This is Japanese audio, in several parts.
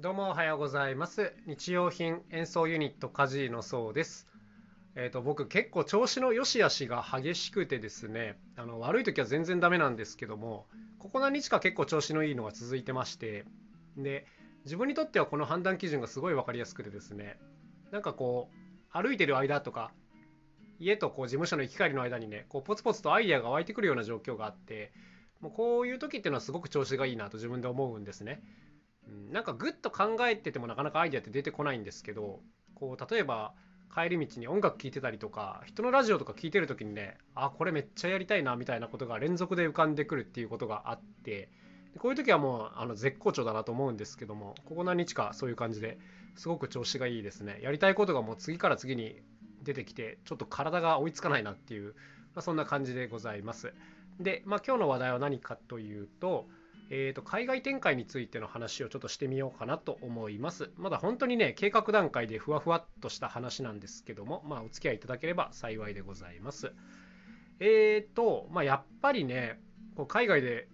どうもおはようございます。日用品演奏ユニットカジーのそうです。えっ、と僕結構調子の良し悪しが激しくてですね、あの悪い時は全然ダメなんですけども、ここ何日か結構調子のいいのが続いてまして、で自分にとってはこの判断基準がすごい分かりやすくてですね、なんかこう歩いてる間とか家とこう事務所の行き帰りの間にね、こうポツポツとアイデアが湧いてくるような状況があって、もうこういう時っていうのはすごく調子がいいなと自分で思うんですね。うんなんかぐっと考えててもなかなかアイデアって出てこないんですけどこう例えば帰り道に音楽聴いてたりとか人のラジオとか聞いてる時にねあこれめっちゃやりたいなみたいなことが連続で浮かんでくるっていうことがあってこういう時はもうあの絶好調だなと思うんですけどもここ何日かそういう感じですごく調子がいいですね。やりたいことがもう次から次に出てきてちょっと体が追いつかないなっていう、まあ、そんな感じでございます。で、まあ、今日の話題は何かというとえー、と海外展開についての話をちょっとしてみようかなと思います。まだ本当にね、計画段階でふわふわっとした話なんですけども、まあ、お付き合いいただければ幸いでございます。えーと、まあ、やっぱりね、こう海外で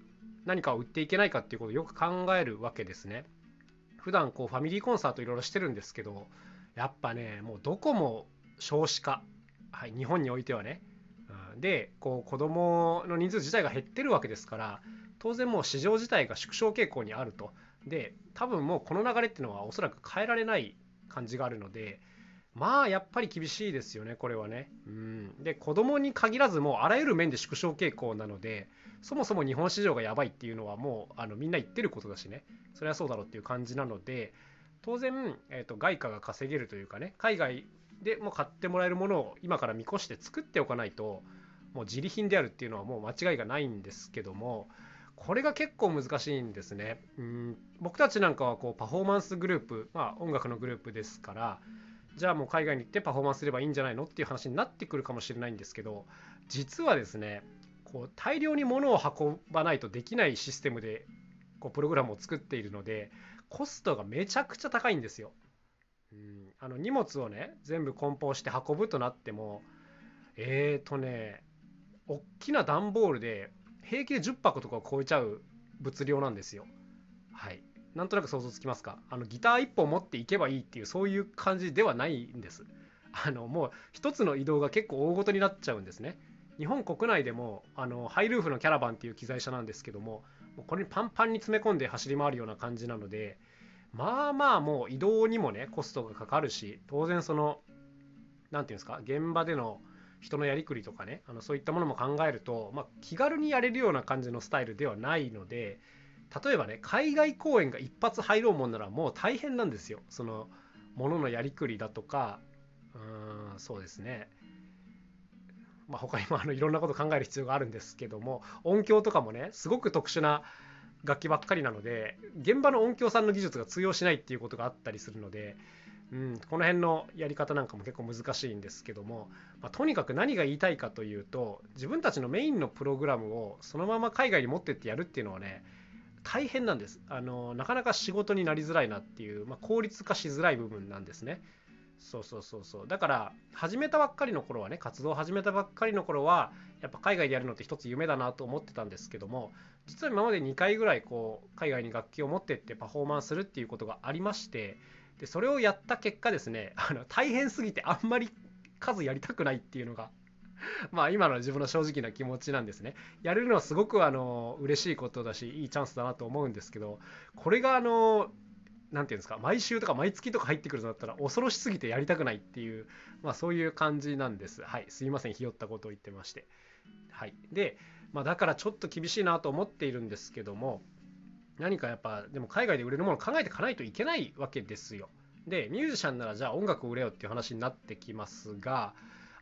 何かを売っていけないかっていうことをよく考えるわけですね。普段こうファミリーコンサートいろいろしてるんですけど、やっぱね、もうどこも少子化、はい、日本においてはね。うんで、こう子供の人数自体が減ってるわけですから、当然もう市場自体が縮小傾向にあると。で、多分もうこの流れっていうのはおそらく変えられない感じがあるので、まあやっぱり厳しいですよね、これはね。うん、で、子供に限らずもうあらゆる面で縮小傾向なので、そもそも日本市場がやばいっていうのはもうあのみんな言ってることだしね、それはそうだろうっていう感じなので、当然、えー、と外貨が稼げるというかね、海外でも買ってもらえるものを今から見越して作っておかないと、もう自利品であるっていうのはもう間違いがないんですけども、これが結構難しいんですね。うん僕たちなんかはこうパフォーマンスグループ、まあ、音楽のグループですからじゃあもう海外に行ってパフォーマンスすればいいんじゃないのっていう話になってくるかもしれないんですけど実はですねこう大量に物を運ばないとできないシステムでこうプログラムを作っているのでコストがめちゃくちゃ高いんですよ。うんあの荷物をね全部梱包して運ぶとなってもえーとね大きな段ボールで平気で10箱とかを超えちゃう物量なんですよ。はい。なんとなく想像つきますか？あのギター1本持っていけばいいっていうそういう感じではないんです。あのもう一つの移動が結構大ごとになっちゃうんですね。日本国内でもあのハイルーフのキャラバンっていう機材車なんですけどももうこれにパンパンに詰め込んで走り回るような感じなのでまあまあもう移動にもねコストがかかるし当然その何ていうんですか現場での人のやりくりとかねあのそういったものも考えると、まあ、気軽にやれるような感じのスタイルではないので例えばね海外公演が一発入ろうもんならもう大変なんですよ。そのもののやりくりだとかうーんそうですね。まあ、他にもあのいろんなこと考える必要があるんですけども音響とかもねすごく特殊な楽器ばっかりなので現場の音響さんの技術が通用しないっていうことがあったりするので、うん、この辺のやり方なんかも結構難しいんですけども、まあ、とにかく何が言いたいかというと自分たちのメインのプログラムをそのまま海外に持ってってやるっていうのはね大変なんですあのなかなか仕事になりづらいなっていう、まあ、効率化しづらい部分なんですね。そうそうそうそうだから始めたばっかりの頃はね活動を始めたばっかりの頃はやっぱ海外でやるのって一つ夢だなと思ってたんですけども実は今まで2回ぐらいこう海外に楽器を持ってってパフォーマンスするっていうことがありましてでそれをやった結果ですね あの大変すぎてあんまり数やりたくないっていうのが まあ今の自分の正直な気持ちなんですね。やれるのはすごくあの嬉しいことだしいいチャンスだなと思うんですけどこれがあのなんていうんですか毎週とか毎月とか入ってくるとなったら恐ろしすぎてやりたくないっていう、まあ、そういう感じなんです。はい、すいません、ひよったことを言ってまして。はい、で、まあ、だからちょっと厳しいなと思っているんですけども、何かやっぱ、でも海外で売れるものを考えていかないといけないわけですよ。で、ミュージシャンならじゃあ音楽を売れよっていう話になってきますが、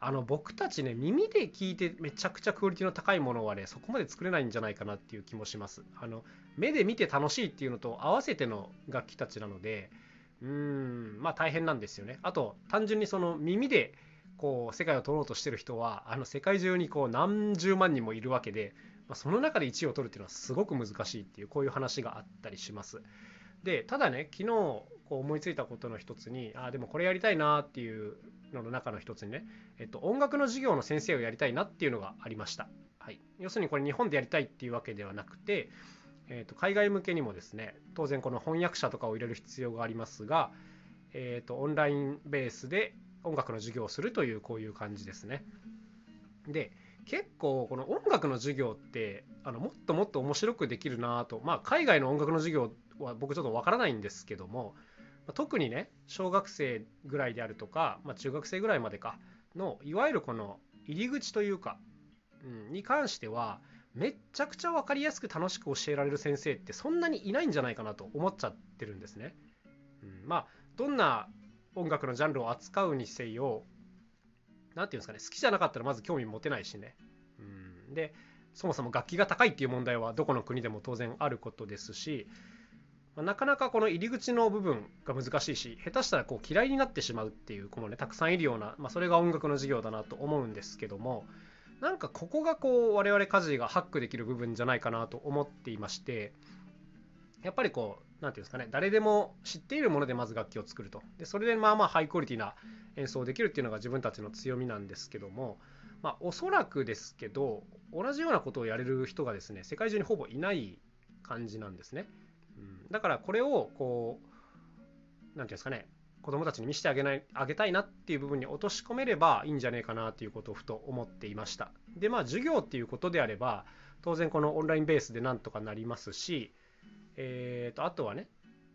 あの僕たちね耳で聞いてめちゃくちゃクオリティの高いものはねそこまで作れないんじゃないかなっていう気もしますあの目で見て楽しいっていうのと合わせての楽器たちなのでうーんまあ大変なんですよねあと単純にその耳でこう世界を取ろうとしてる人はあの世界中にこう何十万人もいるわけで、まあ、その中で1位を取るっていうのはすごく難しいっていうこういう話があったりします。でただね昨日こう思いついたことの一つにあでもこれやりたいなっていうのの中の一つにね、えっと、音楽の授業の先生をやりたいなっていうのがありました、はい、要するにこれ日本でやりたいっていうわけではなくてえー、と海外向けにもですね当然この翻訳者とかを入れる必要がありますが、えー、とオンラインベースで音楽の授業をするというこういう感じですね。で結構この音楽の授業ってあのもっともっと面白くできるなとまあ海外の音楽の授業は僕ちょっとわからないんですけども特にね小学生ぐらいであるとか、まあ、中学生ぐらいまでかのいわゆるこの入り口というか、うん、に関してはめっちゃくちゃ分かりやすく楽しく教えられる先生ってそんなにいないんじゃないかなと思っちゃってるんですね。うん、まあどんな音楽のジャンルを扱うにせよ何て言うんですかね好きじゃなかったらまず興味持てないしね。うん、でそもそも楽器が高いっていう問題はどこの国でも当然あることですし、なかなかこの入り口の部分が難しいし下手したらこう嫌いになってしまうっていう子もねたくさんいるような、まあ、それが音楽の授業だなと思うんですけどもなんかここがこう我々家事がハックできる部分じゃないかなと思っていましてやっぱりこう何て言うんですかね誰でも知っているものでまず楽器を作ると。でそれでまあまあハイクオリティな演奏できるっていうのが自分たちの強みなんですけどもまあおそらくですけど同じようなことをやれる人がですね世界中にほぼいない感じなんですね、うん、だからこれをこう何て言うんですかね子供たちに見せてあげないあげたいなっていう部分に落とし込めればいいんじゃねえかなっていうことをふと思っていました。でまあ授業っていうことであれば当然このオンラインベースでなんとかなりますしえー、とあとはね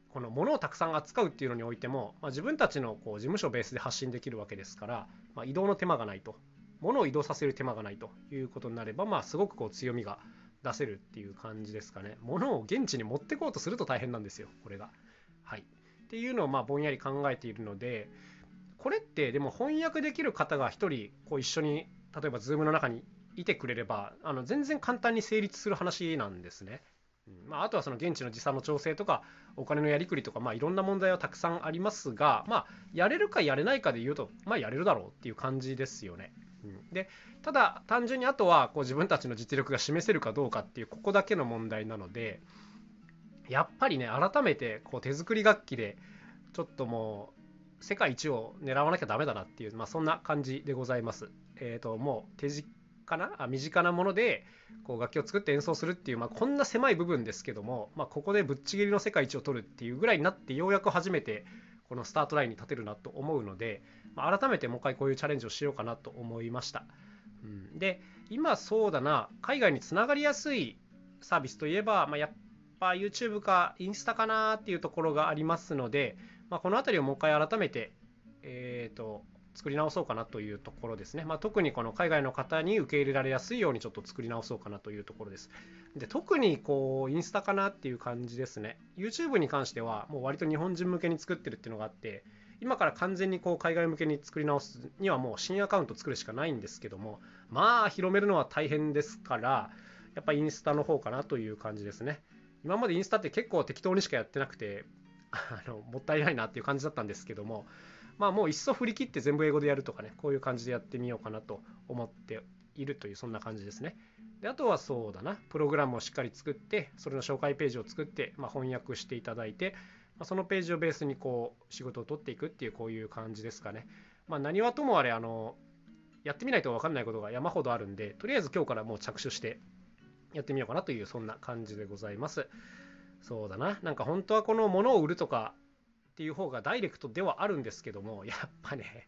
この物をたくさん扱うっていうのにおいても、まあ、自分たちのこう事務所ベースで発信できるわけですから、まあ、移動の手間がないと。物を移動させる手間がないと。いうことになれば、まあ、すごくこう強みが出せるっていう感じですかね。物を現地に持ってこうとすると大変なんですよ。これが。はい、っていうのをまあぼんやり考えているのでこれってでも翻訳できる方が1人こう一緒に例えば Zoom の中にいてくれればあの全然簡単に成立する話なんですね。まあ、あとはその現地の時差の調整とかお金のやりくりとか、まあ、いろんな問題はたくさんありますが、まあ、やれるかやれないかで言うと、まあ、やれるだろうっていう感じですよね。うん、でただ単純にあとはこう自分たちの実力が示せるかどうかっていうここだけの問題なのでやっぱりね改めてこう手作り楽器でちょっともう世界一を狙わなきゃダメだなっていう、まあ、そんな感じでございます。えっ、ー、ともう手かな？あ身近なものでこう楽器を作って演奏するっていう、まあ、こんな狭い部分ですけども、まあ、ここでぶっちぎりの世界一を取るっていうぐらいになってようやく初めてこのスタートラインに立てるなと思うので、まあ、改めてもう一回こういうチャレンジをしようかなと思いました。うん、で今そうだな海外につながりやすいサービスといえば、まあ、やっぱ YouTube かインスタかなっていうところがありますので、まあ、この辺りをもう一回改めて、えーと作り直そうかなというところですね。まあ、特にこの海外の方に受け入れられやすいようにちょっと作り直そうかなというところです。で特にこうインスタかなっていう感じですね。YouTube に関してはもう割と日本人向けに作ってるっていうのがあって、今から完全にこう海外向けに作り直すにはもう新アカウント作るしかないんですけども、まあ広めるのは大変ですから、やっぱインスタの方かなという感じですね。今までインスタって結構適当にしかやってなくて、あのもったいないなっていう感じだったんですけども、まあもういっそ振り切って全部英語でやるとかね、こういう感じでやってみようかなと思っているという、そんな感じですね。であとはそうだな、プログラムをしっかり作って、それの紹介ページを作って、まあ、翻訳していただいて、まあ、そのページをベースにこう仕事を取っていくっていう、こういう感じですかね。まあ、何はともあれ、あの、やってみないと分かんないことが山ほどあるんで、とりあえず今日からもう着手してやってみようかなという、そんな感じでございます。そうだな、なんか本当はこの物を売るとか、っていう方がダイレクトではあるんですけども やっぱね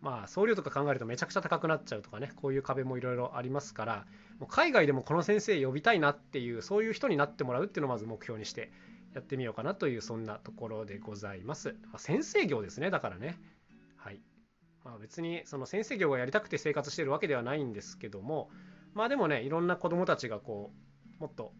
まあ送料とか考えるとめちゃくちゃ高くなっちゃうとかねこういう壁もいろいろありますからもう海外でもこの先生呼びたいなっていうそういう人になってもらうっていうのをまず目標にしてやってみようかなというそんなところでございます、まあ、先生業ですねだからね。はい。まあ別にその先生業がやりたくて生活してるわけではないんですけどもまあでもねいろんな子どもたちがこうもっと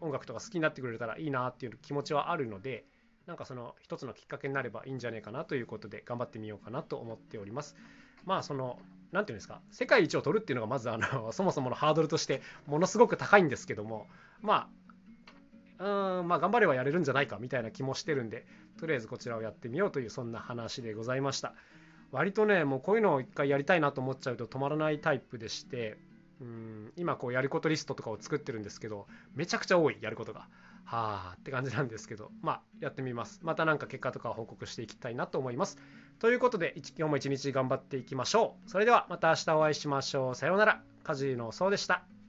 音楽とか好きになってくれたらいいなっていう気持ちはあるのでなんかその一つのきっかけになればいいんじゃないかなということで頑張ってみようかなと思っております。まあその何て言うんですか世界一を取るっていうのがまずあの そもそものハードルとしてものすごく高いんですけどもまあうんまあ頑張ればやれるんじゃないかみたいな気もしてるんでとりあえずこちらをやってみようというそんな話でございました割とねもうこういうのを一回やりたいなと思っちゃうと止まらないタイプでしてうん今こうやることリストとかを作ってるんですけどめちゃくちゃ多いやることがはあって感じなんですけど、まあ、やってみます。また何か結果とか報告していきたいなと思います。ということで、今日も一日頑張っていきましょう。それではまた明日お会いしましょう。さようなら。カジノそうでした。